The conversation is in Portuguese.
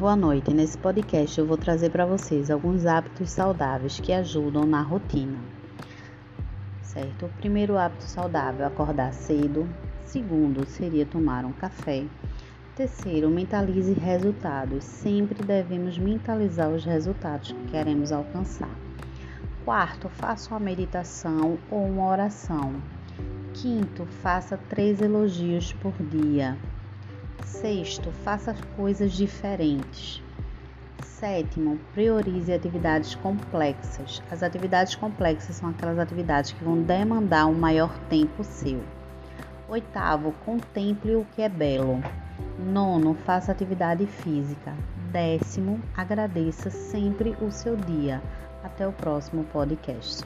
Boa noite. Nesse podcast eu vou trazer para vocês alguns hábitos saudáveis que ajudam na rotina. Certo? O primeiro hábito saudável é acordar cedo. Segundo seria tomar um café. Terceiro, mentalize resultados. Sempre devemos mentalizar os resultados que queremos alcançar. Quarto, faça uma meditação ou uma oração. Quinto, faça três elogios por dia. Sexto, faça coisas diferentes. Sétimo, priorize atividades complexas. As atividades complexas são aquelas atividades que vão demandar um maior tempo seu. Oitavo, contemple o que é belo. Nono, faça atividade física. Décimo, agradeça sempre o seu dia. Até o próximo podcast.